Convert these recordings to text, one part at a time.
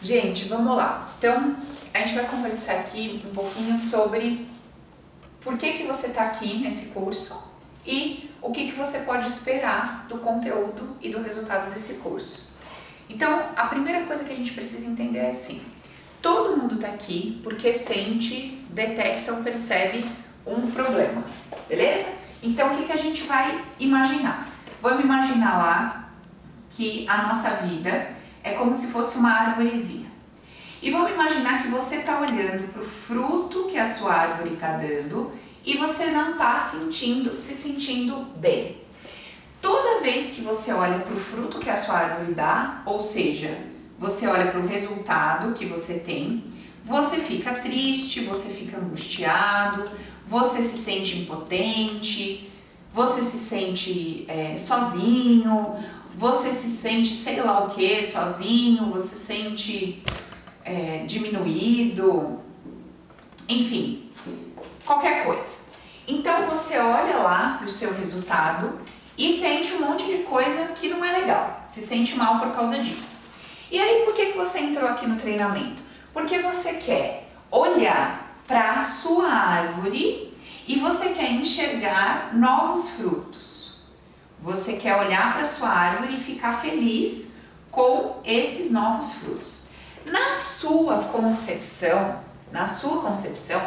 Gente, vamos lá. Então, a gente vai conversar aqui um pouquinho sobre por que, que você está aqui nesse curso e o que, que você pode esperar do conteúdo e do resultado desse curso. Então, a primeira coisa que a gente precisa entender é assim: todo mundo está aqui porque sente, detecta ou percebe um problema, beleza? Então, o que, que a gente vai imaginar? Vamos imaginar lá que a nossa vida é como se fosse uma árvorezinha. E vamos imaginar que você está olhando para o fruto que a sua árvore está dando e você não está sentindo, se sentindo bem. Toda vez que você olha para o fruto que a sua árvore dá, ou seja, você olha para o resultado que você tem, você fica triste, você fica angustiado, você se sente impotente, você se sente é, sozinho, você se sente sei lá o que sozinho, você se sente é, diminuído, enfim, qualquer coisa. Então você olha lá para o seu resultado e sente um monte de coisa que não é legal, se sente mal por causa disso. E aí por que, que você entrou aqui no treinamento? Porque você quer olhar para a sua árvore e você quer enxergar novos frutos. Você quer olhar para sua árvore e ficar feliz com esses novos frutos. Na sua concepção, na sua concepção,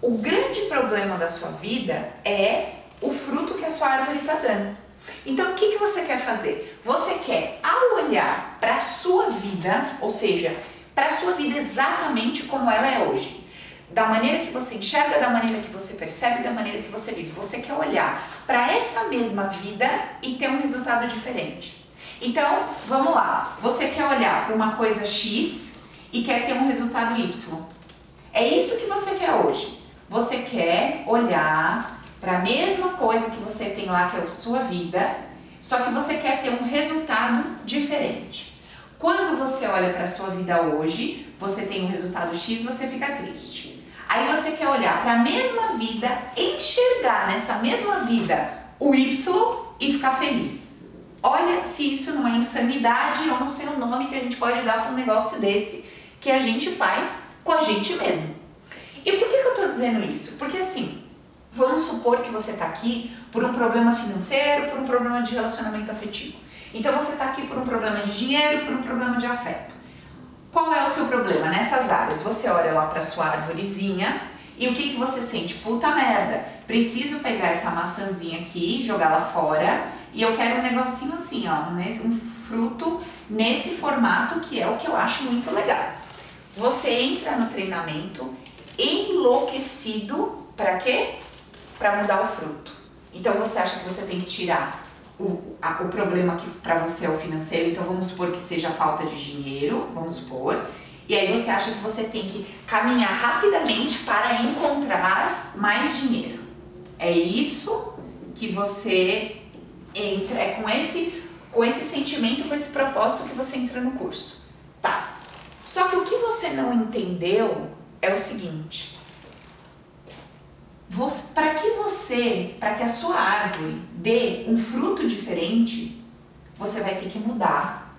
o grande problema da sua vida é o fruto que a sua árvore está dando. Então, o que, que você quer fazer? Você quer, ao olhar para a sua vida, ou seja, para a sua vida exatamente como ela é hoje, da maneira que você enxerga, da maneira que você percebe, da maneira que você vive. Você quer olhar para essa mesma vida e ter um resultado diferente. Então, vamos lá. Você quer olhar para uma coisa X e quer ter um resultado Y. É isso que você quer hoje. Você quer olhar para a mesma coisa que você tem lá, que é a sua vida, só que você quer ter um resultado diferente. Quando você olha para a sua vida hoje, você tem um resultado X, você fica triste. Aí você quer olhar para a mesma vida, enxergar nessa mesma vida o Y e ficar feliz. Olha se isso não é insanidade ou não sei o nome que a gente pode dar para um negócio desse que a gente faz com a gente mesmo. E por que, que eu estou dizendo isso? Porque assim, vamos supor que você está aqui por um problema financeiro, por um problema de relacionamento afetivo. Então você está aqui por um problema de dinheiro, por um problema de afeto. Qual é o seu problema nessas áreas? Você olha lá para sua árvorezinha e o que, que você sente? Puta merda, preciso pegar essa maçãzinha aqui, jogar lá fora e eu quero um negocinho assim, ó, um fruto nesse formato que é o que eu acho muito legal. Você entra no treinamento enlouquecido para quê? Para mudar o fruto. Então você acha que você tem que tirar o, a, o problema que para você é o financeiro, então vamos supor que seja a falta de dinheiro, vamos supor, e aí você acha que você tem que caminhar rapidamente para encontrar mais dinheiro. É isso que você entra, é com esse, com esse sentimento, com esse propósito que você entra no curso. Tá. Só que o que você não entendeu é o seguinte: para que você, para que a sua árvore dê um fruto diferente, você vai ter que mudar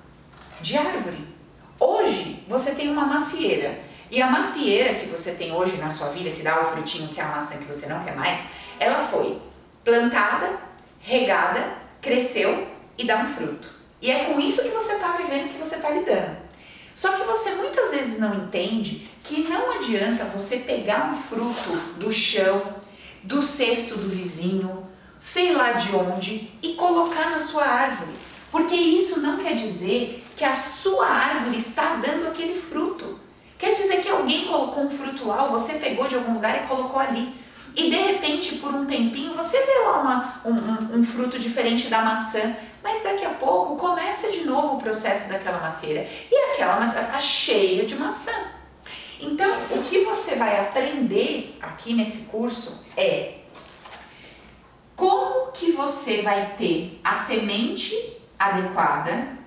de árvore. Hoje você tem uma macieira e a macieira que você tem hoje na sua vida, que dá o frutinho que é a maçã que você não quer mais, ela foi plantada, regada, cresceu e dá um fruto. E é com isso que você está vivendo, que você está lidando. Só que você muitas vezes não entende que não adianta você pegar um fruto do chão, do cesto do vizinho, sei lá de onde, e colocar na sua árvore. Porque isso não quer dizer que a sua árvore está dando aquele fruto. Quer dizer que alguém colocou um fruto lá, ou você pegou de algum lugar e colocou ali. E de repente, por um tempinho, você vê lá uma, um, um, um fruto diferente da maçã. Mas daqui a pouco começa de novo o processo daquela macieira. E aquela maçã vai ficar cheia de maçã. Então, o que você vai aprender aqui nesse curso é como que você vai ter a semente adequada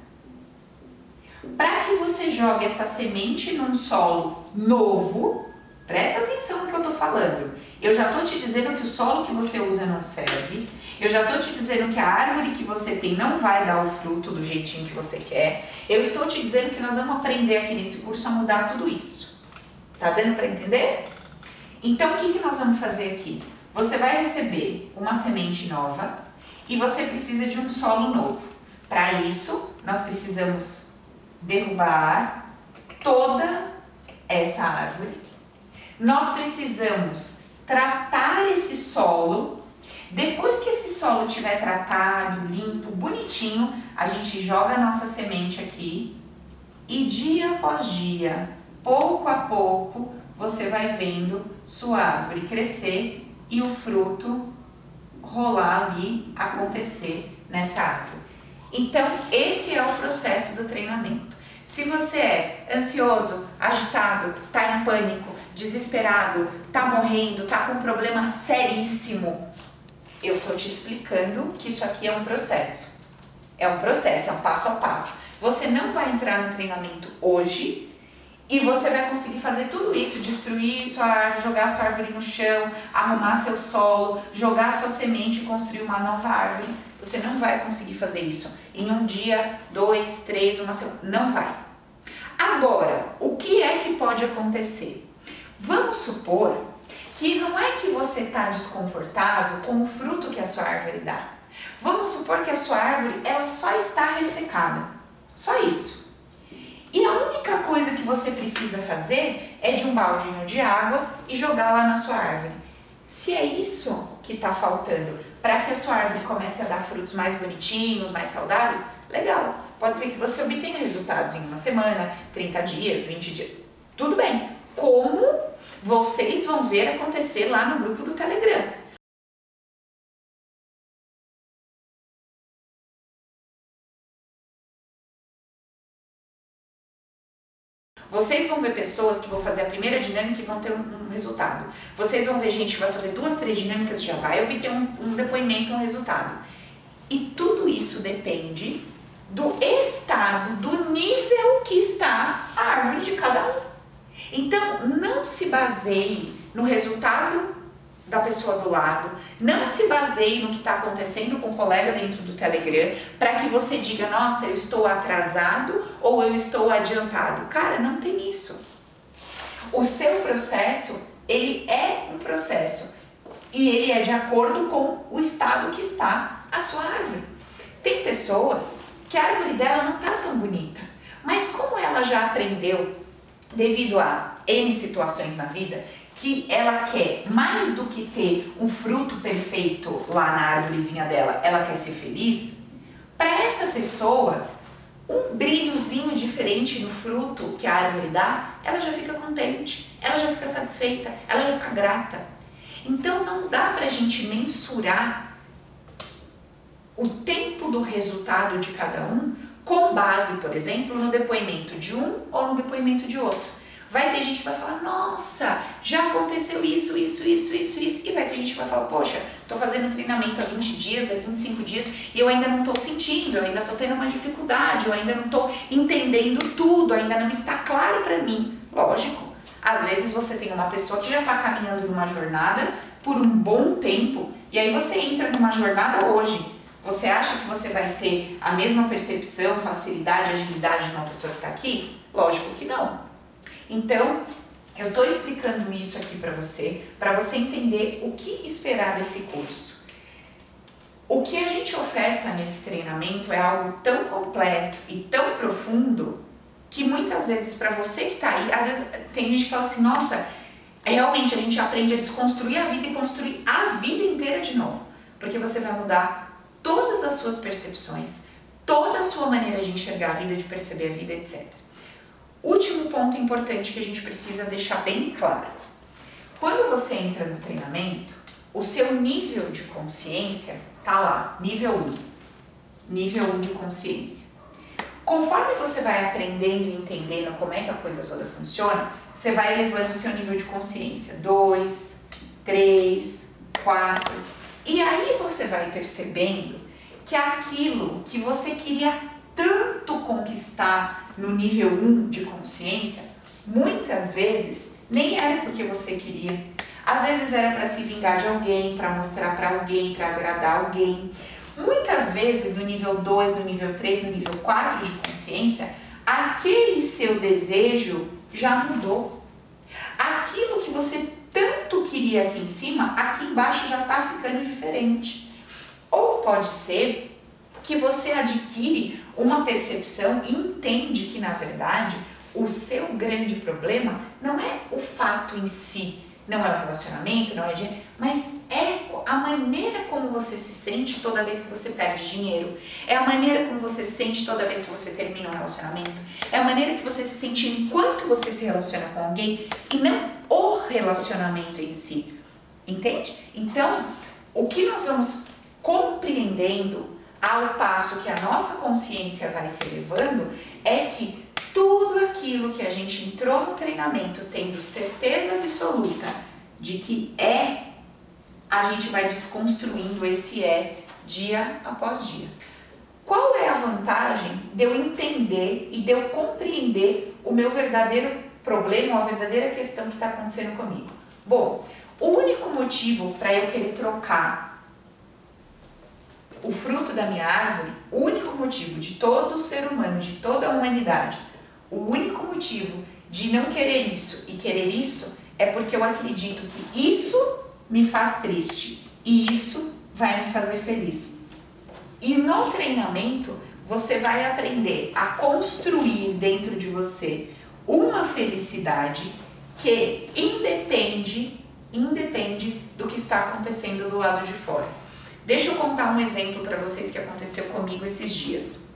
para que você jogue essa semente num solo novo. Presta atenção no que eu estou falando. Eu já estou te dizendo que o solo que você usa não serve. Eu já estou te dizendo que a árvore que você tem não vai dar o fruto do jeitinho que você quer. Eu estou te dizendo que nós vamos aprender aqui nesse curso a mudar tudo isso. Tá dando para entender? Então, o que, que nós vamos fazer aqui? Você vai receber uma semente nova e você precisa de um solo novo. Para isso, nós precisamos derrubar toda essa árvore. Nós precisamos tratar esse solo. Depois que esse solo estiver tratado, limpo, bonitinho, a gente joga a nossa semente aqui e dia após dia, pouco a pouco, você vai vendo sua árvore crescer e o fruto rolar ali, acontecer nessa árvore. Então, esse é o processo do treinamento. Se você é ansioso, agitado, está em pânico, desesperado, está morrendo, está com um problema seríssimo, eu estou te explicando que isso aqui é um processo. É um processo, é um passo a passo. Você não vai entrar no treinamento hoje e você vai conseguir fazer tudo isso, destruir sua árvore, jogar sua árvore no chão, arrumar seu solo, jogar sua semente e construir uma nova árvore. Você não vai conseguir fazer isso em um dia, dois, três, uma semana. Não vai. Agora, o que é que pode acontecer? Vamos supor que não é que você está desconfortável com o fruto que a sua árvore dá. Vamos supor que a sua árvore ela só está ressecada. Só isso. E a única coisa que você precisa fazer é de um baldinho de água e jogar lá na sua árvore. Se é isso que está faltando para que a sua árvore comece a dar frutos mais bonitinhos, mais saudáveis, legal. Pode ser que você obtenha resultados em uma semana, 30 dias, 20 dias. Tudo bem. Como vocês vão ver acontecer lá no grupo do Telegram. Vocês vão ver pessoas que vão fazer a primeira dinâmica e vão ter um, um resultado. Vocês vão ver gente que vai fazer duas, três dinâmicas e já vai obter um, um depoimento, um resultado. E tudo isso depende do estado, do nível que está a árvore de cada um. Então, não se baseie no resultado da pessoa do lado, não se baseie no que está acontecendo com o colega dentro do Telegram para que você diga, nossa, eu estou atrasado ou eu estou adiantado. Cara, não tem isso. O seu processo, ele é um processo e ele é de acordo com o estado que está a sua árvore. Tem pessoas que a árvore dela não está tão bonita, mas como ela já aprendeu devido a N situações na vida, que ela quer mais do que ter um fruto perfeito lá na árvorezinha dela, ela quer ser feliz, para essa pessoa, um brilhozinho diferente no fruto que a árvore dá, ela já fica contente, ela já fica satisfeita, ela já fica grata. Então não dá para a gente mensurar o tempo do resultado de cada um com base, por exemplo, no depoimento de um ou no depoimento de outro. Vai ter gente que vai falar, nossa, já aconteceu isso, isso, isso, isso, isso. E vai ter gente que vai falar, poxa, tô fazendo treinamento há 20 dias, há 25 dias e eu ainda não tô sentindo, eu ainda tô tendo uma dificuldade, eu ainda não tô entendendo tudo, ainda não está claro para mim. Lógico, às vezes você tem uma pessoa que já está caminhando numa jornada por um bom tempo e aí você entra numa jornada hoje. Você acha que você vai ter a mesma percepção, facilidade, agilidade de uma pessoa que está aqui? Lógico que não. Então, eu estou explicando isso aqui para você, para você entender o que esperar desse curso. O que a gente oferta nesse treinamento é algo tão completo e tão profundo que muitas vezes para você que está aí, às vezes tem gente que fala assim, nossa, realmente a gente aprende a desconstruir a vida e construir a vida inteira de novo, porque você vai mudar todas as suas percepções, toda a sua maneira de enxergar a vida, de perceber a vida, etc. Ponto importante que a gente precisa deixar bem claro. Quando você entra no treinamento, o seu nível de consciência tá lá, nível 1. Nível 1 de consciência. Conforme você vai aprendendo e entendendo como é que a coisa toda funciona, você vai elevando o seu nível de consciência. 2, 3, 4. E aí você vai percebendo que aquilo que você queria tanto conquistar no nível 1 de consciência, muitas vezes nem era porque você queria. Às vezes era para se vingar de alguém, para mostrar para alguém, para agradar alguém. Muitas vezes, no nível 2, no nível 3, no nível 4 de consciência, aquele seu desejo já mudou. Aquilo que você tanto queria aqui em cima, aqui embaixo já está ficando diferente. Ou pode ser que você adquire uma percepção e entende que, na verdade, o seu grande problema não é o fato em si, não é o relacionamento, não é dinheiro, mas é a maneira como você se sente toda vez que você perde dinheiro, é a maneira como você se sente toda vez que você termina um relacionamento, é a maneira que você se sente enquanto você se relaciona com alguém e não o relacionamento em si. Entende? Então, o que nós vamos compreendendo ao passo que a nossa consciência vai se elevando é que tudo aquilo que a gente entrou no treinamento tendo certeza absoluta de que é, a gente vai desconstruindo esse é dia após dia. Qual é a vantagem de eu entender e de eu compreender o meu verdadeiro problema, a verdadeira questão que está acontecendo comigo? Bom, o único motivo para eu querer trocar o fruto da minha árvore, o único motivo de todo ser humano, de toda a humanidade, o único motivo de não querer isso e querer isso é porque eu acredito que isso me faz triste e isso vai me fazer feliz. E no treinamento você vai aprender a construir dentro de você uma felicidade que independe, independe do que está acontecendo do lado de fora. Deixa eu contar um exemplo para vocês que aconteceu comigo esses dias.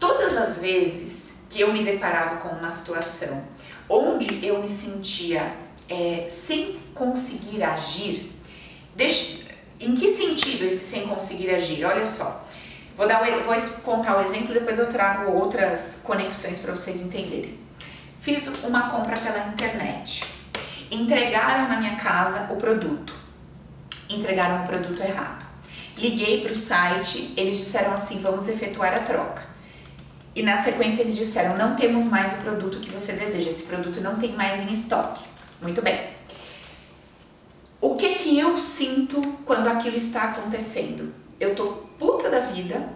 Todas as vezes que eu me deparava com uma situação onde eu me sentia é, sem conseguir agir, deixa, em que sentido esse sem conseguir agir? Olha só, vou, dar, vou contar o exemplo, depois eu trago outras conexões para vocês entenderem. Fiz uma compra pela internet, entregaram na minha casa o produto entregaram o produto errado. Liguei para o site, eles disseram assim: vamos efetuar a troca. E na sequência eles disseram: não temos mais o produto que você deseja, esse produto não tem mais em estoque. Muito bem. O que que eu sinto quando aquilo está acontecendo? Eu tô puta da vida.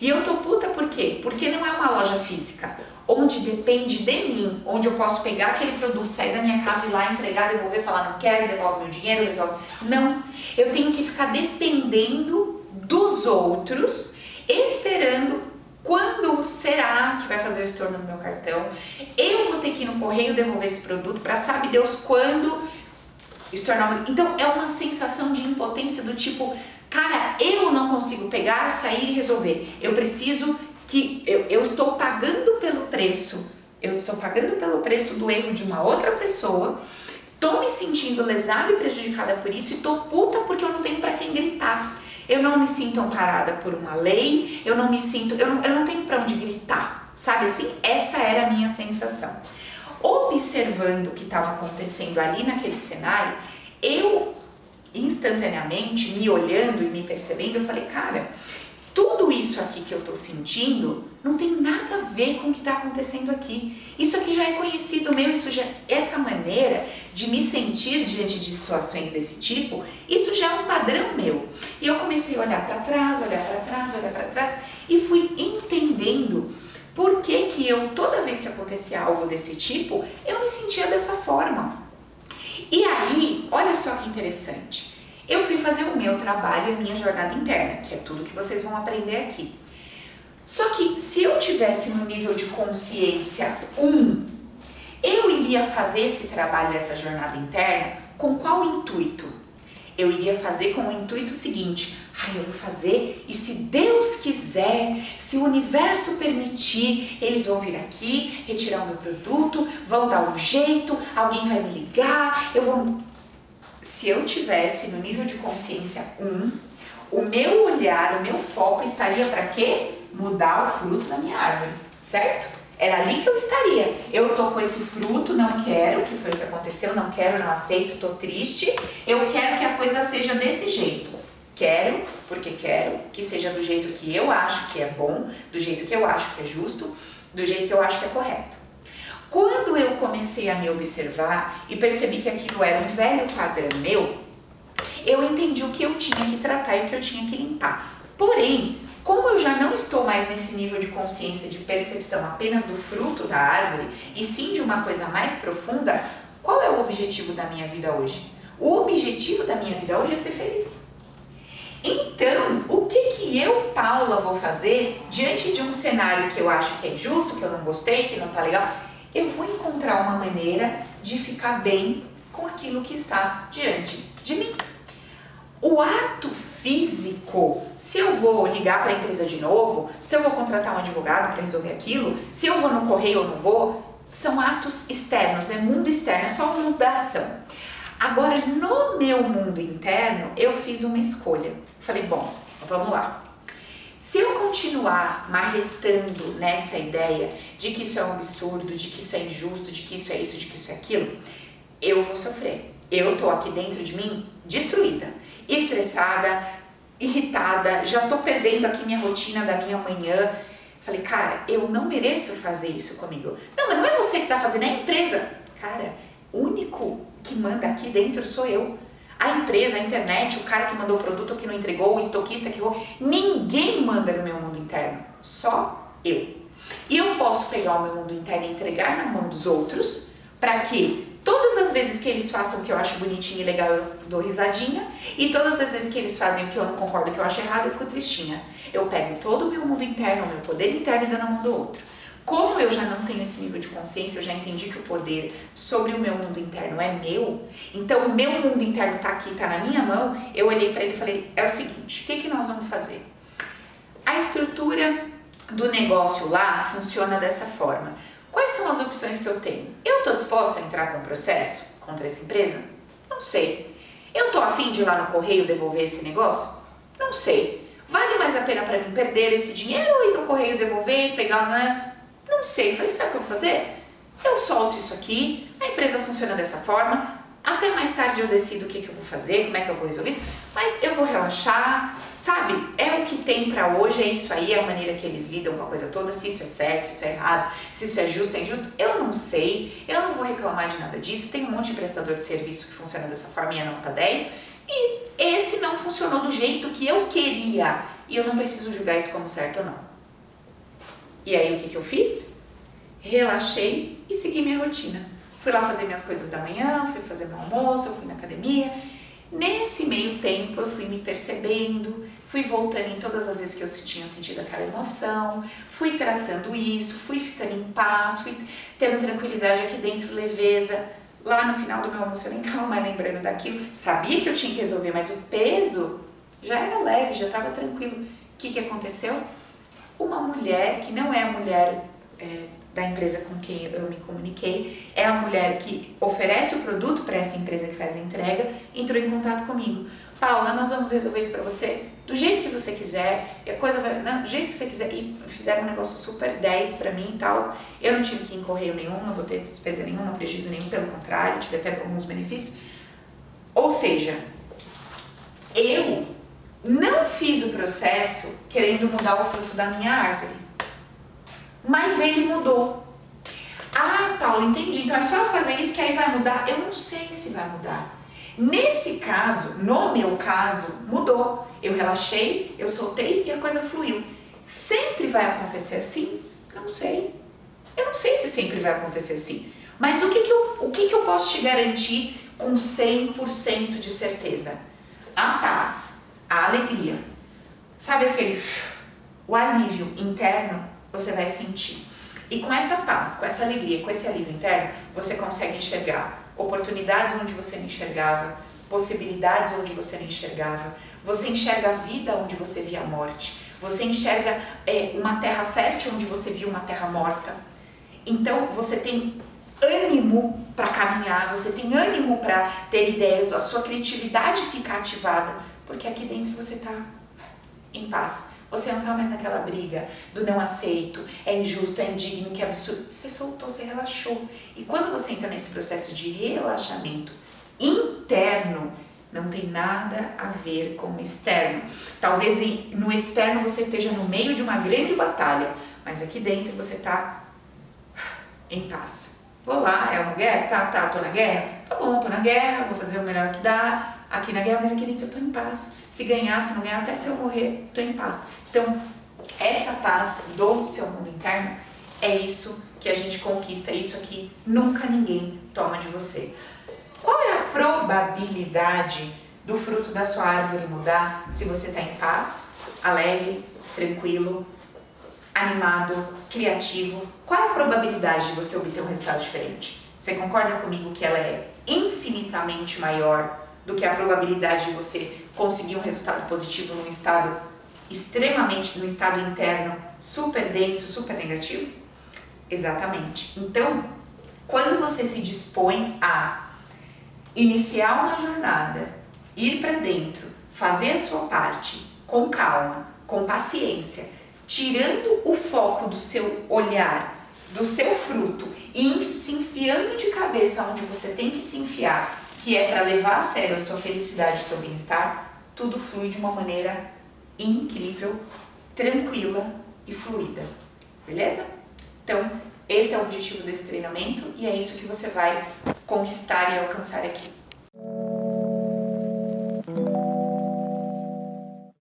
E eu tô puta por quê? Porque não é uma loja física onde depende de mim, onde eu posso pegar aquele produto, sair da minha casa e lá entregar, devolver, falar não quero, devolve meu dinheiro, resolve. Não, eu tenho que ficar dependendo dos outros, esperando quando será que vai fazer o estorno no meu cartão. Eu vou ter que ir no correio devolver esse produto para sabe Deus quando estornar. Então é uma sensação de impotência do tipo, cara, eu não consigo pegar, sair e resolver. Eu preciso que eu, eu estou pagando pelo preço, eu estou pagando pelo preço do erro de uma outra pessoa, tô me sentindo lesada e prejudicada por isso e tô puta porque eu não tenho para quem gritar. Eu não me sinto amparada por uma lei, eu não me sinto, eu não, eu não tenho para onde gritar, sabe assim? Essa era a minha sensação. Observando o que estava acontecendo ali naquele cenário, eu instantaneamente, me olhando e me percebendo, eu falei, cara, tudo isso aqui que eu estou sentindo não tem nada a ver com o que está acontecendo aqui. Isso aqui já é conhecido meu, isso já, essa maneira de me sentir diante de situações desse tipo, isso já é um padrão meu. E eu comecei a olhar para trás, olhar para trás, olhar para trás e fui entendendo por que, que eu, toda vez que acontecia algo desse tipo, eu me sentia dessa forma. E aí, olha só que interessante. Eu fui fazer o meu trabalho e a minha jornada interna, que é tudo que vocês vão aprender aqui. Só que se eu tivesse no nível de consciência 1, eu iria fazer esse trabalho, essa jornada interna, com qual intuito? Eu iria fazer com o intuito seguinte: ai, eu vou fazer e se Deus quiser, se o universo permitir, eles vão vir aqui, retirar o meu produto, vão dar um jeito, alguém vai me ligar, eu vou se eu tivesse no nível de consciência 1, o meu olhar, o meu foco estaria para quê? Mudar o fruto da minha árvore, certo? Era ali que eu estaria. Eu tô com esse fruto, não quero, que foi o que aconteceu, não quero, não aceito, tô triste. Eu quero que a coisa seja desse jeito. Quero, porque quero que seja do jeito que eu acho que é bom, do jeito que eu acho que é justo, do jeito que eu acho que é correto. Quando eu comecei a me observar e percebi que aquilo era um velho padrão meu, eu entendi o que eu tinha que tratar e o que eu tinha que limpar. Porém, como eu já não estou mais nesse nível de consciência, de percepção apenas do fruto da árvore, e sim de uma coisa mais profunda, qual é o objetivo da minha vida hoje? O objetivo da minha vida hoje é ser feliz. Então, o que que eu, Paula, vou fazer diante de um cenário que eu acho que é injusto, que eu não gostei, que não tá legal? Eu vou encontrar uma maneira de ficar bem com aquilo que está diante de mim. O ato físico, se eu vou ligar para a empresa de novo, se eu vou contratar um advogado para resolver aquilo, se eu vou no correio ou não vou, são atos externos, né? Mundo externo, é só uma mudação. Agora, no meu mundo interno, eu fiz uma escolha. Falei, bom, vamos lá. Se eu continuar marretando nessa ideia de que isso é um absurdo, de que isso é injusto, de que isso é isso, de que isso é aquilo, eu vou sofrer. Eu tô aqui dentro de mim destruída, estressada, irritada, já tô perdendo aqui minha rotina da minha manhã. Falei, cara, eu não mereço fazer isso comigo. Não, mas não é você que tá fazendo, é a empresa. Cara, único que manda aqui dentro sou eu. A empresa, a internet, o cara que mandou o produto que não entregou, o estoquista que errou, ninguém manda no meu mundo interno, só eu. E eu posso pegar o meu mundo interno e entregar na mão dos outros para que todas as vezes que eles façam o que eu acho bonitinho e legal eu dou risadinha e todas as vezes que eles fazem o que eu não concordo, que eu acho errado, eu fico tristinha. Eu pego todo o meu mundo interno, o meu poder interno e dou na mão do outro. Como eu já não tenho esse nível de consciência, eu já entendi que o poder sobre o meu mundo interno é meu, então o meu mundo interno tá aqui, tá na minha mão, eu olhei para ele e falei: é o seguinte, o que, que nós vamos fazer? A estrutura do negócio lá funciona dessa forma. Quais são as opções que eu tenho? Eu estou disposta a entrar com um processo contra essa empresa? Não sei. Eu estou afim de ir lá no correio devolver esse negócio? Não sei. Vale mais a pena para mim perder esse dinheiro ou ir no correio devolver e pegar, né? Não sei. Falei, sabe o que eu vou fazer? Eu solto isso aqui, a empresa funciona dessa forma, até mais tarde eu decido o que, que eu vou fazer, como é que eu vou resolver isso, mas eu vou relaxar, sabe? É o que tem para hoje, é isso aí, é a maneira que eles lidam com a coisa toda, se isso é certo, se isso é errado, se isso é justo, é injusto, eu não sei, eu não vou reclamar de nada disso, tem um monte de prestador de serviço que funciona dessa forma e a nota 10, e esse não funcionou do jeito que eu queria, e eu não preciso julgar isso como certo ou não. E aí o que, que eu fiz? Relaxei e segui minha rotina. Fui lá fazer minhas coisas da manhã, fui fazer meu almoço, fui na academia. Nesse meio tempo eu fui me percebendo, fui voltando em todas as vezes que eu tinha sentido aquela emoção, fui tratando isso, fui ficando em paz, fui tendo tranquilidade aqui dentro, leveza. Lá no final do meu almoço eu nem estava mais lembrando daquilo, sabia que eu tinha que resolver, mas o peso já era leve, já estava tranquilo. O que, que aconteceu? Uma mulher que não é a mulher é, da empresa com quem eu me comuniquei, é a mulher que oferece o produto para essa empresa que faz a entrega, entrou em contato comigo. Paula, nós vamos resolver isso para você do jeito que você quiser, a coisa vai, não, do jeito que você quiser. E fizeram um negócio super 10 para mim e tal. Eu não tive que correio nenhum, não vou ter despesa nenhuma, prejuízo nenhum, pelo contrário, tive até alguns benefícios. Ou seja, eu não fiz o processo querendo mudar o fruto da minha árvore, mas ele mudou. Ah, Paulo, entendi. Então é só fazer isso que aí vai mudar? Eu não sei se vai mudar. Nesse caso, no meu caso, mudou. Eu relaxei, eu soltei e a coisa fluiu. Sempre vai acontecer assim? Não sei. Eu não sei se sempre vai acontecer assim. Mas o que, que, eu, o que, que eu posso te garantir com 100% de certeza? A paz a alegria. Sabe aquele o alívio interno você vai sentir. E com essa paz, com essa alegria, com esse alívio interno, você consegue enxergar oportunidades onde você não enxergava, possibilidades onde você não enxergava. Você enxerga a vida onde você via a morte. Você enxerga é, uma terra fértil onde você viu uma terra morta. Então você tem ânimo para caminhar, você tem ânimo para ter ideias, a sua criatividade fica ativada porque aqui dentro você está em paz. Você não está mais naquela briga do não aceito, é injusto, é indigno, que absurdo. Você soltou, você relaxou. E quando você entra nesse processo de relaxamento interno, não tem nada a ver com o externo. Talvez no externo você esteja no meio de uma grande batalha, mas aqui dentro você está em paz. Vou lá, é uma guerra? Tá, tá, tô na guerra? Tá bom, tô na guerra, vou fazer o melhor que dá aqui na guerra, mas aqui dentro eu tô em paz. Se ganhar, se não ganhar, até se eu morrer, tô em paz. Então, essa paz do seu mundo interno é isso que a gente conquista, é isso aqui nunca ninguém toma de você. Qual é a probabilidade do fruto da sua árvore mudar se você está em paz, alegre, tranquilo, animado, criativo? Qual é a probabilidade de você obter um resultado diferente? Você concorda comigo que ela é infinitamente maior do que a probabilidade de você conseguir um resultado positivo num estado extremamente, num estado interno super denso, super negativo? Exatamente. Então, quando você se dispõe a iniciar uma jornada, ir para dentro, fazer a sua parte com calma, com paciência, tirando o foco do seu olhar, do seu fruto e se enfiando de cabeça onde você tem que se enfiar, que é para levar a sério a sua felicidade, o seu bem-estar, tudo flui de uma maneira incrível, tranquila e fluida. Beleza? Então, esse é o objetivo desse treinamento e é isso que você vai conquistar e alcançar aqui.